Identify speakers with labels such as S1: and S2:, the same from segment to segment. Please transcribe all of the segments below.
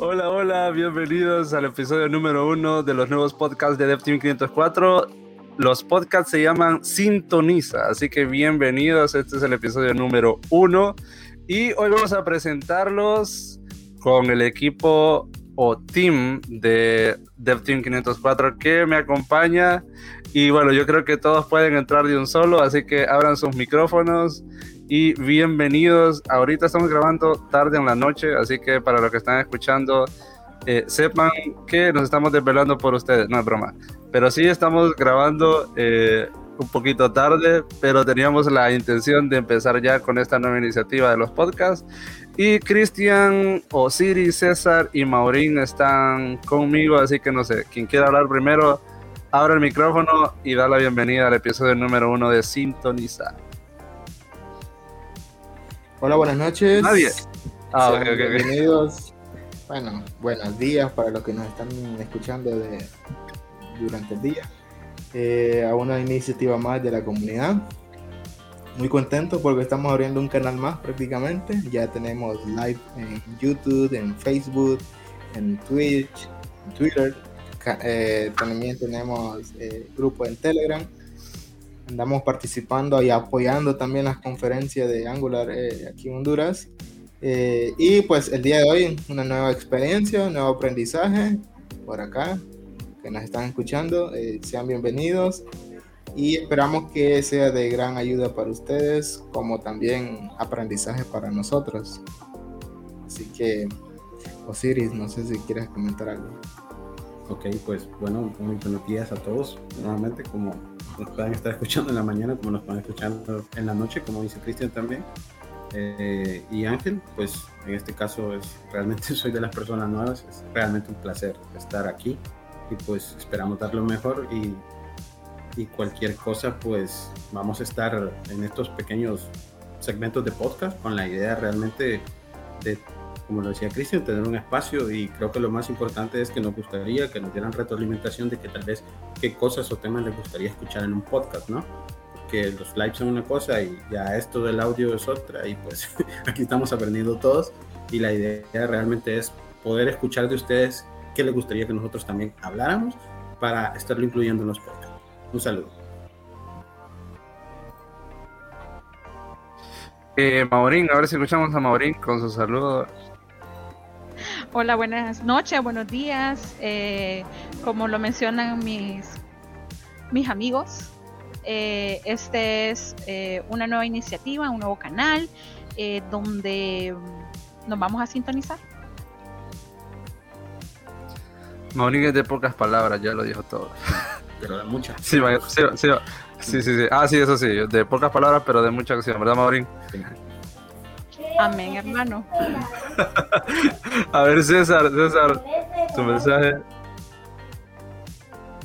S1: Hola, hola, bienvenidos al episodio número uno de los nuevos podcasts de DevTeam 504. Los podcasts se llaman Sintoniza, así que bienvenidos. Este es el episodio número uno. Y hoy vamos a presentarlos con el equipo o team de DevTeam 504 que me acompaña. Y bueno, yo creo que todos pueden entrar de un solo, así que abran sus micrófonos y bienvenidos. Ahorita estamos grabando tarde en la noche, así que para los que están escuchando, eh, sepan que nos estamos desvelando por ustedes. No es broma, pero sí estamos grabando eh, un poquito tarde, pero teníamos la intención de empezar ya con esta nueva iniciativa de los podcasts. Y Cristian, Osiris, César y Maurín están conmigo, así que no sé, quien quiera hablar primero, abre el micrófono y da la bienvenida al episodio número uno de Sintonizar.
S2: Hola, buenas noches.
S1: Nadie.
S2: Ah, okay, okay, bienvenidos. Bueno, buenos días para los que nos están escuchando de, durante el día. Eh, a una iniciativa más de la comunidad. Muy contento porque estamos abriendo un canal más prácticamente. Ya tenemos live en YouTube, en Facebook, en Twitch, en Twitter. Eh, también tenemos eh, grupo en Telegram andamos participando y apoyando también las conferencias de Angular eh, aquí en Honduras. Eh, y pues el día de hoy una nueva experiencia, un nuevo aprendizaje por acá, que nos están escuchando, eh, sean bienvenidos y esperamos que sea de gran ayuda para ustedes como también aprendizaje para nosotros. Así que, Osiris, no sé si quieres comentar algo.
S3: Ok, pues bueno, muy buenos días a todos. Nuevamente, como nos puedan estar escuchando en la mañana, como nos pueden escuchando en la noche, como dice Cristian también. Eh, y Ángel, pues en este caso es realmente soy de las personas nuevas, es realmente un placer estar aquí y pues esperamos dar lo mejor y, y cualquier cosa pues vamos a estar en estos pequeños segmentos de podcast con la idea realmente de como lo decía Cristian, tener un espacio y creo que lo más importante es que nos gustaría que nos dieran retroalimentación de que tal vez qué cosas o temas les gustaría escuchar en un podcast, ¿no? Porque los lives son una cosa y ya esto del audio es otra y pues aquí estamos aprendiendo todos y la idea realmente es poder escuchar de ustedes qué les gustaría que nosotros también habláramos para estarlo incluyendo en los podcasts. Un saludo.
S1: Eh, Maurín, a ver si escuchamos a Maurín con su saludo.
S4: Hola, buenas noches, buenos días. Eh, como lo mencionan mis, mis amigos, eh, este es eh, una nueva iniciativa, un nuevo canal donde nos vamos a sintonizar.
S1: Maurín es de pocas palabras, ya lo dijo todo.
S3: Pero de muchas.
S1: Sí, sí, sí, sí, sí, Ah, sí, eso sí, de pocas palabras, pero de mucha acción, ¿verdad, Maurín?
S4: Amén, hermano.
S1: A ver, César, César, tu mensaje.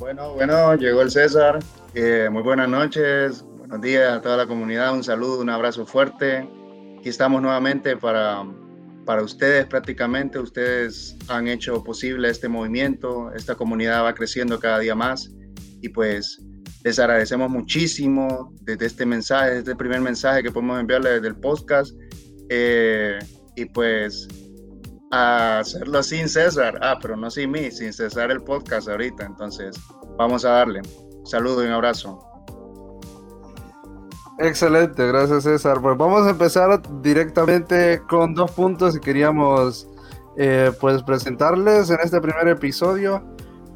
S5: Bueno, bueno, llegó el César. Eh, muy buenas noches, buenos días a toda la comunidad. Un saludo, un abrazo fuerte. Aquí estamos nuevamente para, para ustedes prácticamente. Ustedes han hecho posible este movimiento. Esta comunidad va creciendo cada día más. Y pues les agradecemos muchísimo desde este mensaje, desde este primer mensaje que podemos enviarles desde el podcast eh, y pues a hacerlo sin César. Ah, pero no sin mí, sin cesar el podcast ahorita. Entonces, vamos a darle. Saludo y un abrazo.
S1: Excelente, gracias César. Pues vamos a empezar directamente con dos puntos que queríamos eh, pues presentarles en este primer episodio.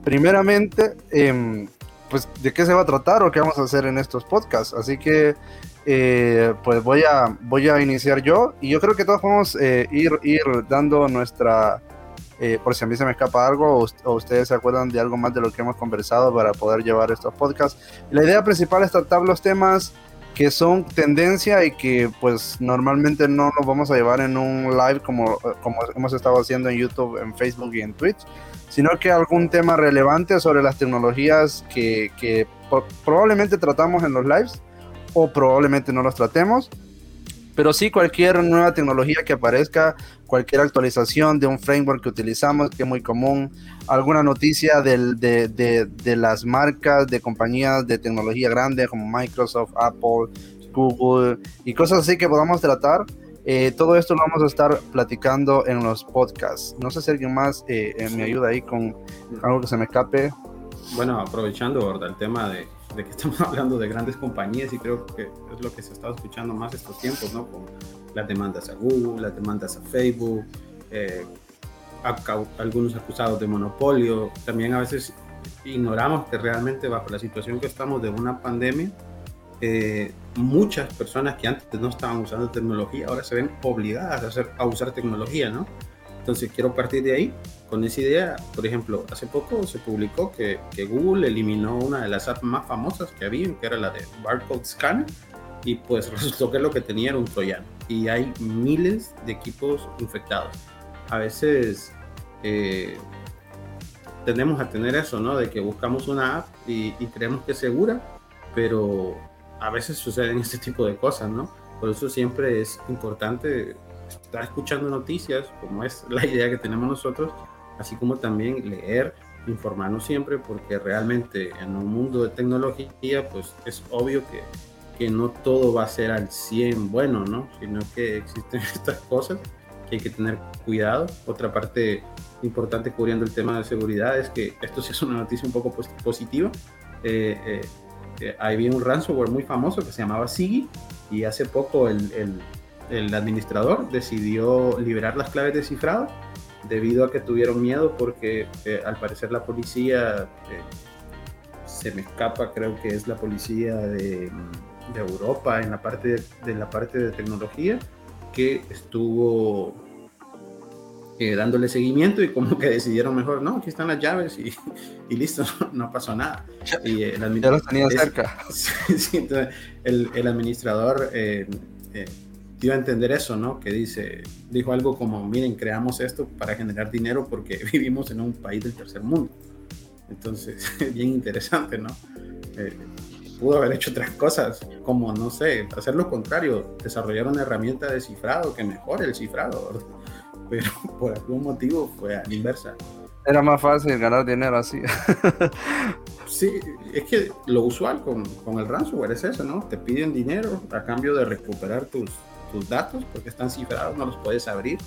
S1: Primeramente, em, pues de qué se va a tratar o qué vamos a hacer en estos podcasts. Así que eh, pues voy a, voy a iniciar yo y yo creo que todos a eh, ir, ir dando nuestra, eh, por si a mí se me escapa algo o, ustedes se acuerdan de algo más de lo que hemos conversado para poder llevar estos podcasts. La idea principal es tratar los temas que son tendencia y que pues normalmente no nos vamos a llevar en un live como, como hemos estado haciendo en YouTube, en Facebook y en Twitch, sino que algún tema relevante sobre las tecnologías que, que probablemente tratamos en los lives o probablemente no los tratemos. Pero sí cualquier nueva tecnología que aparezca, cualquier actualización de un framework que utilizamos, que es muy común, alguna noticia del, de, de, de, las marcas de compañías de tecnología grande como Microsoft, Apple, Google y cosas así que podamos tratar. Eh, todo esto lo vamos a estar platicando en los podcasts. No sé si alguien más eh, eh, me ayuda ahí con algo que se me escape.
S3: Bueno, aprovechando ¿verdad? el tema de, de, que estamos hablando de grandes compañías y creo que es lo que se está escuchando más estos tiempos, ¿no? Con las demandas a Google, las demandas a Facebook, algunos acusados de monopolio. También a veces ignoramos que realmente bajo la situación que estamos de una pandemia, eh, muchas personas que antes no estaban usando tecnología ahora se ven obligadas a, hacer, a usar tecnología, ¿no? Entonces quiero partir de ahí con esa idea. Por ejemplo, hace poco se publicó que, que, Google eliminó una de las apps más famosas que había, que era la de Barcode Scanner, y pues resultó que lo que tenía era un troyano. Y hay miles de equipos infectados. A veces eh, tendemos a tener eso, ¿no? De que buscamos una app y, y creemos que es segura, pero a veces suceden este tipo de cosas, ¿no? Por eso siempre es importante estar escuchando noticias, como es la idea que tenemos nosotros, así como también leer, informarnos siempre, porque realmente en un mundo de tecnología, pues es obvio que, que no todo va a ser al 100 bueno, ¿no? Sino que existen estas cosas que hay que tener cuidado. Otra parte importante cubriendo el tema de seguridad es que esto sí es una noticia un poco positiva. Eh, eh, había un ransomware muy famoso que se llamaba Sigi y hace poco el, el, administrador decidió liberar las claves de cifrado debido a que tuvieron miedo porque eh, al parecer la policía, eh, se me escapa, creo que es la policía de, de Europa en la parte de la parte de tecnología que estuvo eh, dándole seguimiento y como que decidieron mejor, no, aquí están las llaves y, y listo, no, pasó nada. Y
S1: el ya los tenía cerca.
S3: el, el, administrador eh, eh, dio a entender eso, ¿no? Que dice, dijo algo como, miren, creamos esto para generar dinero porque vivimos en un país del tercer mundo. Entonces, bien interesante, ¿no? pudo haber hecho otras cosas, como, no sé, hacer lo contrario, desarrollar una herramienta de cifrado que mejore el cifrado, ¿verdad? pero por algún motivo fue a la inversa.
S1: Era más fácil ganar dinero así.
S3: sí, es que lo usual con, con, el ransomware es eso, ¿no? Te piden dinero a cambio de recuperar tus, tus datos porque están cifrados, no los puedes abrir.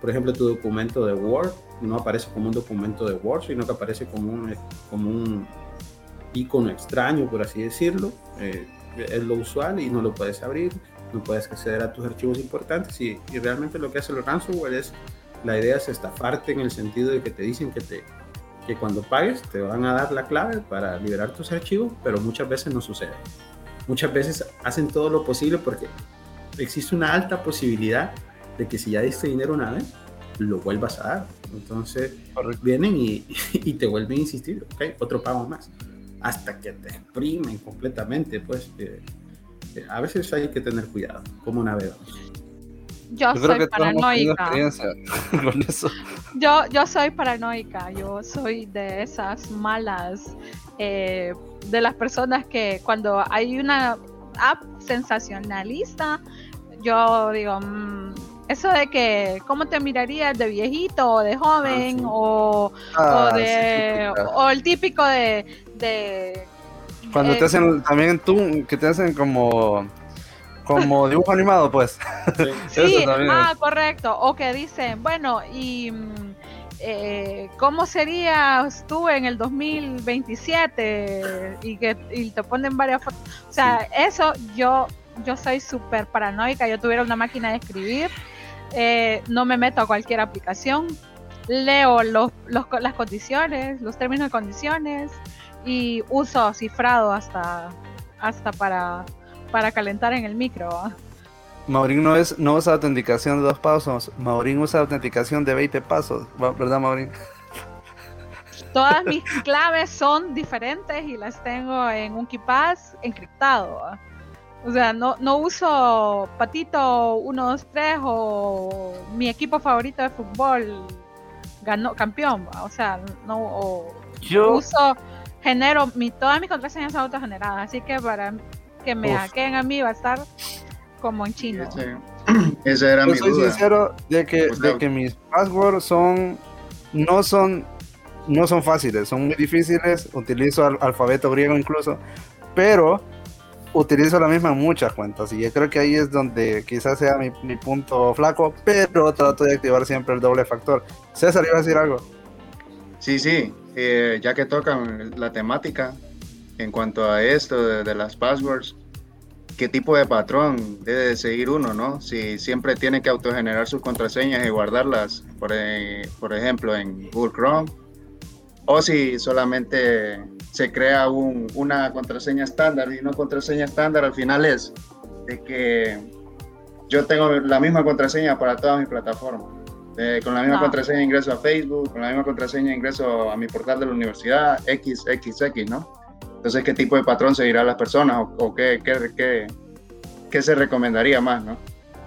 S3: Por ejemplo, tu documento de Word no aparece como un documento de Word, sino que aparece como un, como un icono extraño, por así decirlo. Eh, es lo usual y no lo puedes abrir no puedes acceder a tus archivos importantes y, y realmente lo que hace el ransomware es, la idea es estafarte en el sentido de que te dicen que, te, que cuando pagues te van a dar la clave para liberar tus archivos, pero muchas veces no sucede. Muchas veces hacen todo lo posible porque existe una alta posibilidad de que si ya diste dinero una vez, lo vuelvas a dar. Entonces vienen y, y, te vuelven a insistir, ok, otro pago más, hasta que te exprimen completamente, pues. Eh, a veces hay que tener cuidado, como navegamos.
S4: Yo, soy paranoica. Con eso. Yo, yo soy paranoica, yo soy de esas malas, eh, de las personas que cuando hay una app sensacionalista, yo digo, mm, eso de que, ¿cómo te mirarías de viejito o de joven? Ah, o, ah, de, o el típico de, de
S1: cuando te hacen también tú, que te hacen como como dibujo animado, pues.
S4: Sí, ah, correcto. O que dicen, bueno, y mm, eh, cómo serías tú en el 2027 y que y te ponen varias fotos. O sea, eso yo yo soy súper paranoica. Yo tuviera una máquina de escribir, eh, no me meto a cualquier aplicación, leo los, los, las condiciones, los términos y condiciones y uso cifrado hasta, hasta para, para calentar en el micro.
S1: Maurín no, es, no usa autenticación de dos pasos, Maurín usa autenticación de 20 pasos, ¿verdad Maurín?
S4: Todas mis claves son diferentes y las tengo en un KeePass encriptado. O sea, no, no uso Patito 1, 2, 3 o mi equipo favorito de fútbol ganó campeón. O sea, no Yo... uso genero, mi, todas mis contraseñas son autogeneradas, así que para que me hackeen a mí va a estar como en chino.
S5: Esa era
S1: Yo soy sincero de que, de que mis passwords son, no son, no son fáciles, son muy difíciles, utilizo alfabeto griego incluso, pero utilizo la misma en muchas cuentas y yo creo que ahí es donde quizás sea mi, punto flaco, pero trato de activar siempre el doble factor. César, iba a decir algo.
S5: Sí, sí, eh, ya que tocan la temática en cuanto a esto de, las passwords, ¿qué tipo de patrón debe seguir uno, no? Si siempre tiene que autogenerar sus contraseñas y guardarlas, por, eh, por ejemplo, en Google Chrome, o si solamente se crea una contraseña estándar y una contraseña estándar al final es de que yo tengo la misma contraseña para todas mis plataformas. con la misma contraseña ingreso a Facebook, con la misma contraseña ingreso a mi portal de la universidad, XXX, ¿no? Entonces, ¿qué tipo de patrón seguirá las personas o, qué, qué, qué, qué, se recomendaría más, ¿no?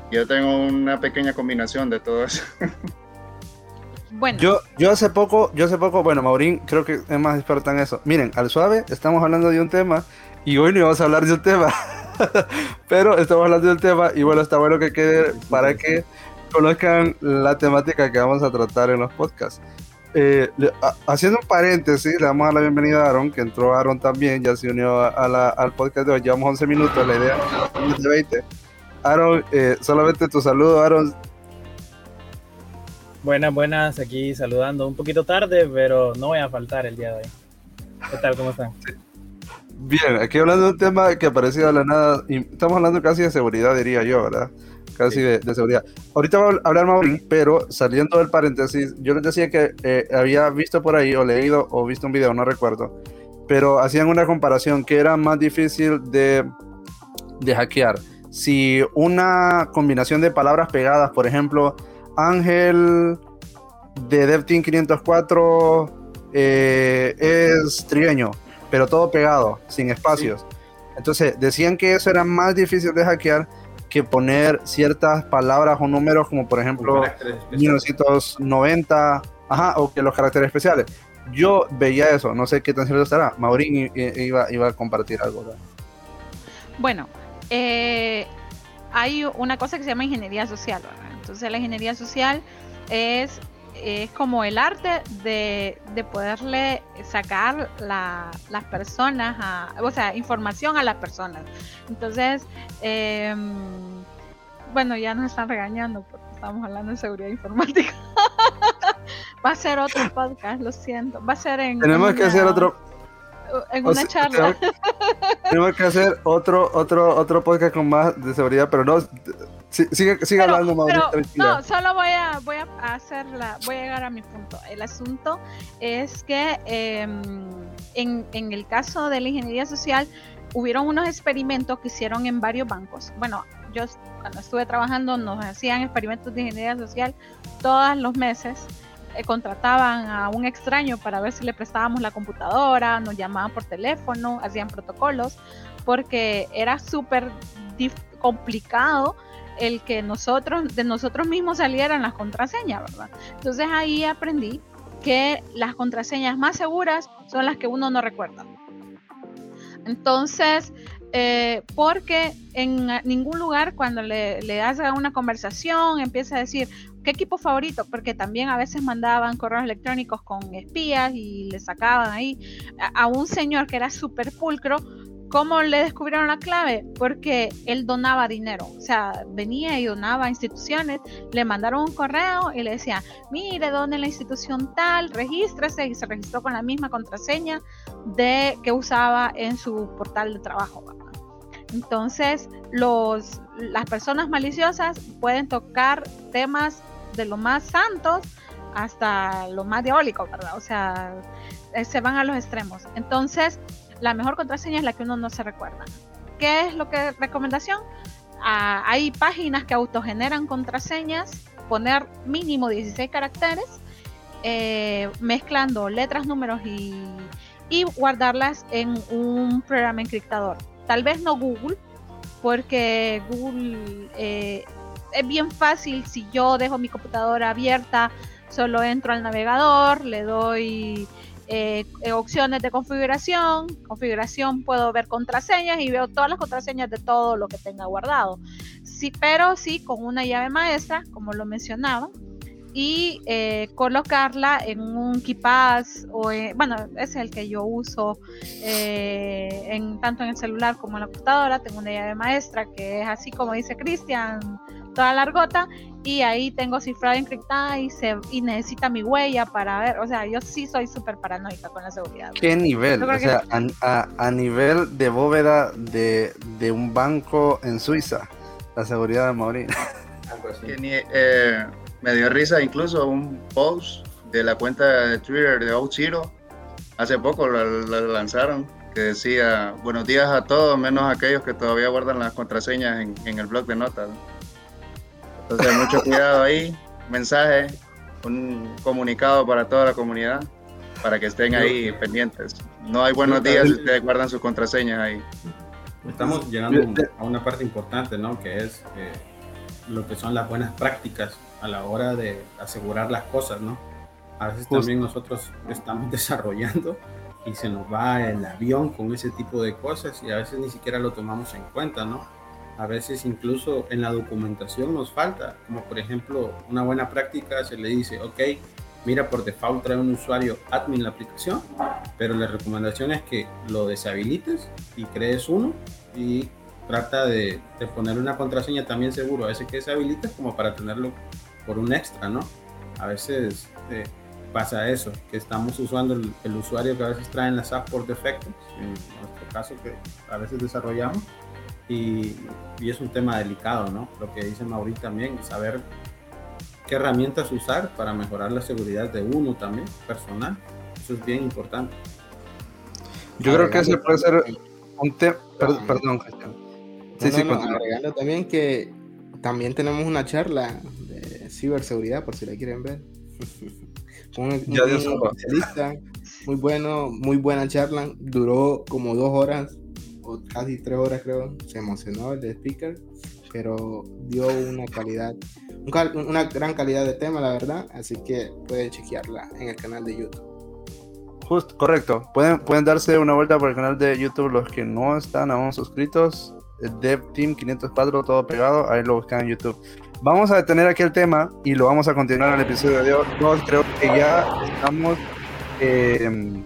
S5: Yo tengo una pequeña combinación de todo eso.
S1: Bueno. Yo, yo hace poco, yo hace poco, bueno, Maurín creo que es más experta en eso. Miren, al suave estamos hablando de un tema y hoy no vamos a hablar de un tema, pero estamos hablando de un tema y bueno, está bueno que quede para que conozcan la temática que vamos a tratar en los podcasts. Eh, haciendo un paréntesis, le damos la bienvenida a Aaron, que entró Aaron también, ya se unió al podcast de hoy, llevamos 11 minutos, la idea es de 20. Aaron, eh, solamente tu saludo, Aaron,
S6: Buenas, buenas, aquí saludando un poquito tarde, pero no voy a faltar el día de hoy. ¿Qué tal? ¿Cómo están?
S1: Bien, aquí hablando de un tema que apareció de la nada, y estamos hablando casi de seguridad, diría yo, ¿verdad? Casi de, seguridad. Ahorita voy a hablar más, pero saliendo del paréntesis, yo les decía que eh, había visto por ahí, o leído, o visto un video, no recuerdo, pero hacían una comparación que era más difícil de, de hackear. Si una combinación de palabras pegadas, por ejemplo, Ángel de DevTeam 504 eh, es trigueño, pero todo pegado, sin espacios. Entonces, decían que eso era más difícil de hackear que poner ciertas palabras o números, como por ejemplo 1990, ajá, o que los caracteres especiales. Yo veía eso, no sé qué tan cierto estará. Maurín iba, iba a compartir algo.
S4: Bueno, eh, hay una cosa que se llama ingeniería social, ¿verdad? Entonces la ingeniería social es, es como el arte de, poderle sacar las personas, a, o sea, información a las personas. Entonces, em, bueno, ya nos están regañando porque estamos hablando de seguridad informática. Va a ser otro podcast, lo siento. Va a ser en...
S1: Tenemos que hacer otro
S4: en una charla.
S1: Tenemos, que hacer otro, otro, otro podcast con más de seguridad, pero no. Sigue, sigue hablando,
S4: No, solo voy a, voy a hacerla, voy a llegar a mi punto. El asunto es que em, en, en el caso de la ingeniería social, hubieron unos experimentos que hicieron en varios bancos. Bueno, yo cuando estuve trabajando nos hacían experimentos de ingeniería social todos los meses eh, contrataban a un extraño para ver si le prestábamos la computadora, nos llamaban por teléfono, hacían protocolos, porque era súper complicado el que nosotros, de nosotros mismos salieran las contraseñas, ¿verdad? Entonces ahí aprendí que las contraseñas más seguras son las que uno no recuerda. Entonces, eh, porque en ningún lugar cuando le, le hace una conversación empieza a decir, ¿qué equipo favorito? Porque también a veces mandaban correos electrónicos con espías y le sacaban ahí a, un señor que era súper pulcro. ¿Cómo le descubrieron la clave? Porque él donaba dinero, o sea, venía y donaba a instituciones, le mandaron un correo y le decían, mire, dónde la institución tal, regístrese y se registró con la misma contraseña de que usaba en su portal de trabajo. Entonces, los, las personas maliciosas pueden tocar temas de lo más santos hasta lo más diabólico, ¿verdad? O sea, eh, se van a los extremos. Entonces, la mejor contraseña es la que uno no se recuerda. ¿Qué es lo que recomendación? Ah, hay páginas que autogeneran contraseñas, poner mínimo 16 caracteres, eh, mezclando letras, números y, y guardarlas en un programa encriptador. Tal vez no Google, porque Google eh, es bien fácil si yo dejo mi computadora abierta, solo entro al navegador, le doy eh, opciones de configuración, configuración puedo ver contraseñas y veo todas las contraseñas de todo lo que tenga guardado. Sí, pero sí con una llave maestra, como lo mencionaba, y eh, colocarla en un KeePass o bueno, es el que yo uso eh, en, tanto en el celular como en la computadora. Tengo una llave maestra que es así como dice Cristian, toda largota y ahí tengo cifrado encriptada y, se, y necesita mi huella para ver. O sea, yo sí soy súper paranoica con la seguridad.
S1: ¿Qué nivel? O sea, a, nivel de bóveda de, de, un banco en Suiza, la seguridad de Maureen.
S5: Eh, me dio risa incluso un post de la cuenta de Twitter de OutZero. Hace poco lo, lanzaron que decía buenos días a todos, menos aquellos que todavía guardan las contraseñas en, el blog de notas. Entonces, mucho cuidado ahí. Mensaje, un comunicado para toda la comunidad para que estén ahí pendientes. No hay buenos días si ustedes guardan sus contraseñas ahí.
S3: Estamos llegando a una parte importante, ¿no? Que es eh, lo que son las buenas prácticas a la hora de asegurar las cosas, ¿no? A veces también nosotros estamos desarrollando y se nos va el avión con ese tipo de cosas y a veces ni siquiera lo tomamos en cuenta, ¿no? A veces incluso en la documentación nos falta, como por ejemplo una buena práctica se le dice, ok, mira por default trae un usuario admin la aplicación, pero la recomendación es que lo deshabilites y crees uno y trata de, de poner una contraseña también seguro, a veces que deshabilites como para tenerlo por un extra, ¿no? A veces eh, pasa eso, que estamos usando el, usuario que a veces traen las apps por defecto, en nuestro caso que a veces desarrollamos, y, y, es un tema delicado, ¿no? Lo que dice Mauricio también, saber qué herramientas usar para mejorar la seguridad de uno también, personal, eso es bien importante.
S1: Yo creo que ese puede ser un tema, perdón, Cristian.
S2: Sí, sí, agregando también que también tenemos una charla ciberseguridad, por si la quieren ver. un, especialista, muy bueno, muy buena charla, duró como dos horas, casi tres horas creo, se emocionó el de speaker, pero dio una calidad, una gran calidad de tema, la verdad, así que pueden chequearla en el canal de YouTube.
S1: Justo, correcto. Pueden, pueden darse una vuelta por el canal de YouTube los que no están aún suscritos. Dev Team 504, todo pegado. Ahí lo buscan en YouTube. Vamos a detener aquí el tema y lo vamos a continuar en el episodio de hoy. Creo que ya estamos eh,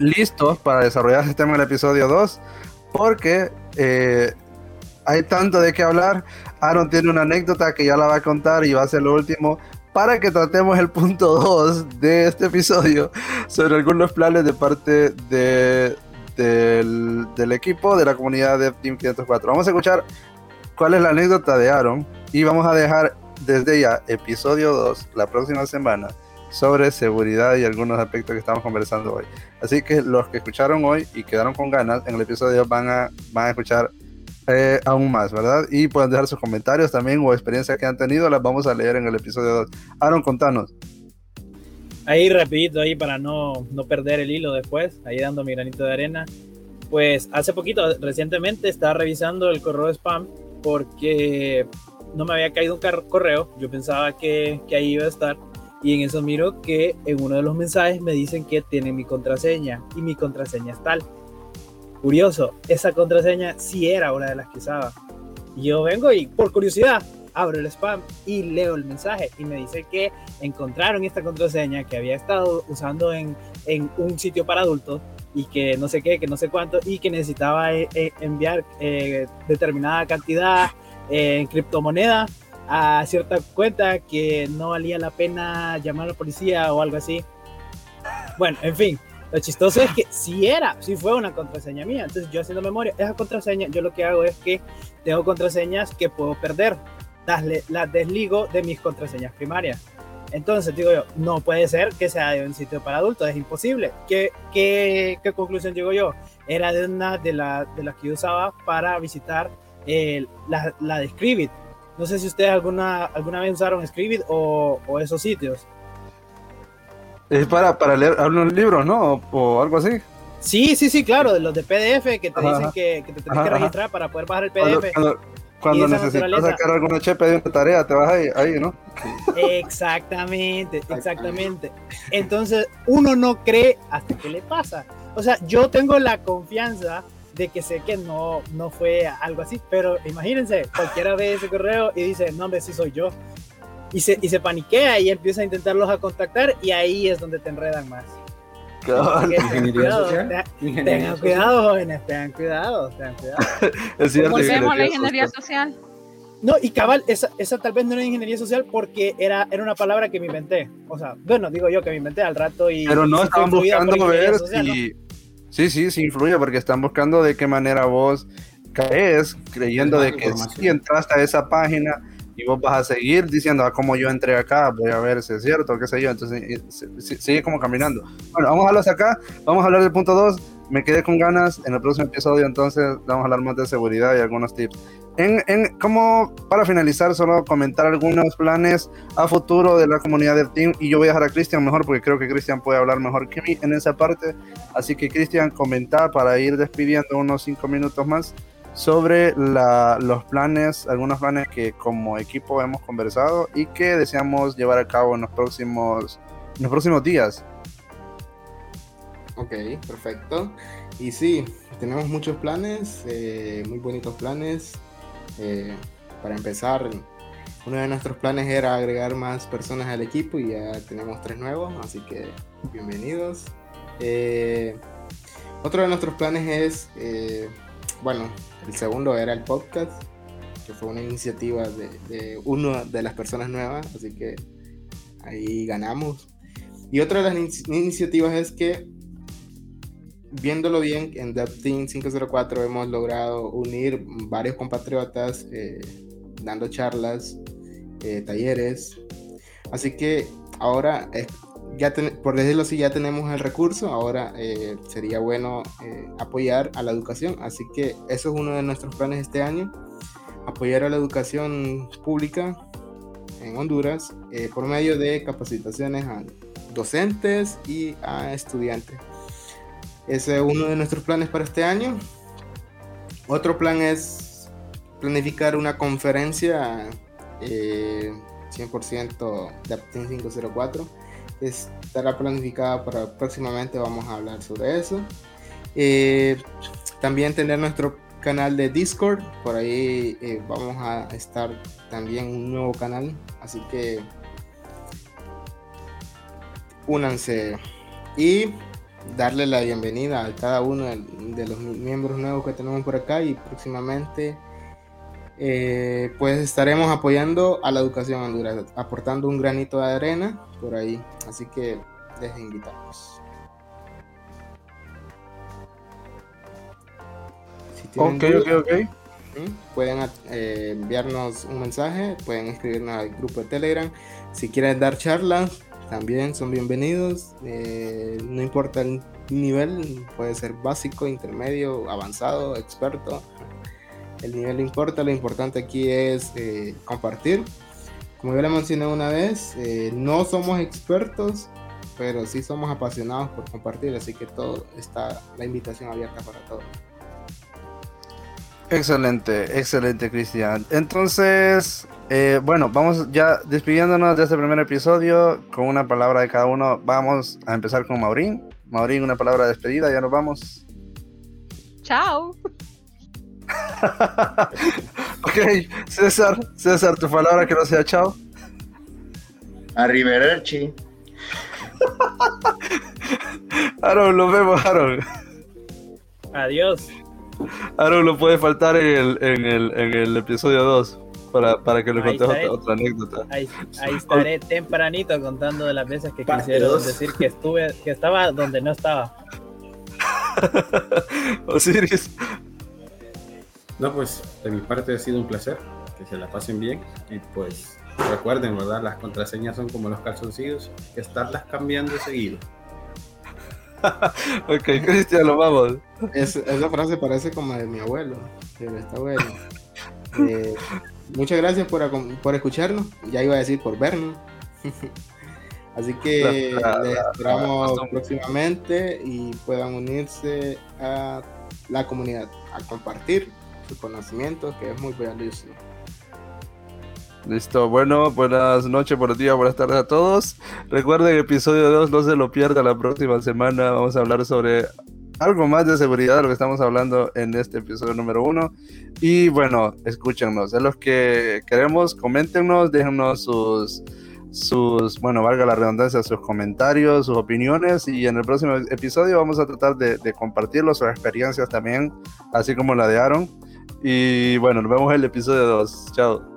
S1: listos para desarrollar este tema en el episodio 2 porque eh, hay tanto de qué hablar. Aaron tiene una anécdota que ya la va a contar y va a ser lo último para que tratemos el punto 2 de este episodio sobre algunos planes de parte de, del, del, equipo de la comunidad de Team 504. Vamos a escuchar cuál es la anécdota de Aaron y vamos a dejar desde ya episodio 2 la próxima semana sobre seguridad y algunos aspectos que estamos conversando hoy. Así que los que escucharon hoy y quedaron con ganas en el episodio van a, van a escuchar eh, aún más, ¿verdad? Y pueden dejar sus comentarios también o experiencias que han tenido, las vamos a leer en el episodio 2. Aaron, contanos.
S6: Ahí rapidito, ahí para no, no perder el hilo después, ahí dando mi granito de arena. Pues hace poquito, recientemente, estaba revisando el correo de spam porque no me había caído un correo, yo pensaba que, que, ahí iba a estar y en eso miro que en uno de los mensajes me dicen que tiene mi contraseña y mi contraseña es tal. Curioso, esa contraseña sí era una de las que usaba. Yo vengo y por curiosidad abro el spam y leo el mensaje y me dice que encontraron esta contraseña que había estado usando en, en un sitio para adultos y que no sé qué, que no sé cuánto y que necesitaba eh, eh, enviar eh, determinada cantidad en criptomoneda a cierta cuenta que no valía la pena llamar a la policía o algo así. Bueno, en fin, lo chistoso es que si era, si fue una contraseña mía. Entonces yo haciendo memoria, esa contraseña, yo lo que hago es que tengo contraseñas que puedo perder. Las, las desligo de mis contraseñas primarias. Entonces digo yo, no puede ser que sea de un sitio para adultos, es imposible. ¿Qué, qué, qué conclusión digo yo? Era de una de, la, de las que usaba para visitar la, la, de Scribit. No sé si ustedes alguna, alguna vez usaron Scribit o, o esos sitios.
S1: Es para, para leer algunos libros, ¿no? O, algo así.
S6: Sí, sí, sí, claro, de los de PDF que te dicen que, que, te tienes que registrar para poder bajar el PDF.
S1: Cuando, necesitas sacar alguna chepe de una tarea, te vas ahí, ahí ¿no?
S6: Exactamente, exactamente. Entonces, uno no cree hasta que le pasa. O sea, yo tengo la confianza de que sé que no, no fue algo así, pero imagínense, cualquiera ve ese correo y dice, no, hombre, sí soy yo. y se, y se paniquea y empieza a intentarlos a contactar y ahí es donde te enredan más. Tengan cuidado, tengan cuidado, jóvenes, tengan cuidado, tengan cuidado.
S4: es cierto, Volvemos a la ingeniería social.
S6: No, y cabal, esa, esa tal vez no era ingeniería social porque era, era una palabra que me inventé. O sea, bueno, digo yo que me inventé al rato y...
S1: Pero no estaban buscando ver si... Sí, sí, sí influye porque están buscando de qué manera vos caes creyendo de que si entraste a esa página y vos vas a seguir diciendo, ah, como yo entré acá, voy a ver si es cierto, qué sé yo, entonces sigue como caminando. Bueno, vamos a hablar acá, vamos a hablar del punto 2, me quedé con ganas, en el próximo episodio entonces vamos a hablar más de seguridad y algunos tips. En, en, como para finalizar, solo comentar algunos planes a futuro de la comunidad del team y yo voy a dejar a Cristian mejor porque creo que Cristian puede hablar mejor que mí en esa parte. Así que Cristian, comentar para ir despidiendo unos cinco minutos más sobre los planes, algunos planes que como equipo hemos conversado y que deseamos llevar a cabo en los próximos, en los próximos días.
S2: Ok, perfecto. Y sí, tenemos muchos planes, eh, muy bonitos planes. Eh, para empezar, uno de nuestros planes era agregar más personas al equipo y ya tenemos tres nuevos, así que bienvenidos. Eh, otro de nuestros planes es, bueno, el segundo era el podcast, que fue una iniciativa de, de una de las personas nuevas, así que ahí ganamos. Y otra de las iniciativas es que, viéndolo bien, en Team 504 hemos logrado unir varios compatriotas, eh, dando charlas, eh, talleres. Así que ahora ya por decirlo así, ya tenemos el recurso, ahora eh, sería bueno eh, apoyar a la educación, así que eso es uno de nuestros planes este año, apoyar a la educación pública en Honduras eh, por medio de capacitaciones a docentes y a estudiantes. Ese es uno de nuestros planes para este año. Otro plan es planificar una conferencia 100% de Aptin 504 estará planificada para próximamente, vamos a hablar sobre eso. Eh, también tener nuestro canal de Discord, por ahí eh, vamos a estar también un nuevo canal, así que únanse y darle la bienvenida a cada uno de los miembros nuevos que tenemos por acá y próximamente eh, pues estaremos apoyando a la educación Honduras, aportando un granito de arena por ahí. Así que les invitamos.
S1: ok, ok, ok.
S2: Pueden eh, enviarnos un mensaje, pueden escribirnos al grupo de Telegram. Si quieren dar charlas, también son bienvenidos. Eh, no importa el nivel, puede ser básico, intermedio, avanzado, experto el nivel no importa, lo importante aquí es eh, compartir. Como yo le mencioné una vez, eh, no somos expertos, pero sí somos apasionados por compartir, así que todo está la invitación abierta para todos.
S1: Excelente, excelente Cristian. Entonces, eh, bueno, vamos ya despidiéndonos de este primer episodio con una palabra de cada uno. Vamos a empezar con Maurín. Maurín, una palabra de despedida, ya nos vamos.
S4: Chao.
S1: ok, César, César, tu palabra que no sea chao.
S5: Arrivederci.
S1: Aaron, lo vemos, Aaron.
S6: Adiós.
S1: Aaron lo puede faltar en el, en el, en el episodio 2 para, para que le contes otra, anécdota.
S6: Ahí, estaré tempranito contando de las veces que quisieron decir que estuve, que estaba donde no estaba.
S1: Osiris,
S3: no, pues de mi parte ha sido un placer, que se la pasen bien y pues recuerden, ¿verdad? Las contraseñas son como los calzoncillos, que estarlas cambiando seguido.
S1: ok, Cristian, lo vamos.
S2: esa frase parece como de mi abuelo, pero está bueno. Eh, muchas gracias por, por, escucharnos, ya iba a decir por vernos. Así que les esperamos próximamente y puedan unirse a la comunidad, a compartir conocimiento, que es muy valioso.
S1: Listo, bueno, buenas noches, buenos días, buenas tardes a todos. Recuerden, episodio 2 no se lo pierda la próxima semana. Vamos a hablar sobre algo más de seguridad de lo que estamos hablando en este episodio número uno. Y bueno, escúchenos, es los que queremos, coméntenos, déjenos sus, sus, bueno, valga la redundancia, sus comentarios, sus opiniones y en el próximo episodio vamos a tratar de, de compartirlo, sus experiencias también, así como la de Aaron. Y bueno, nos vemos en el episodio 2. Chao.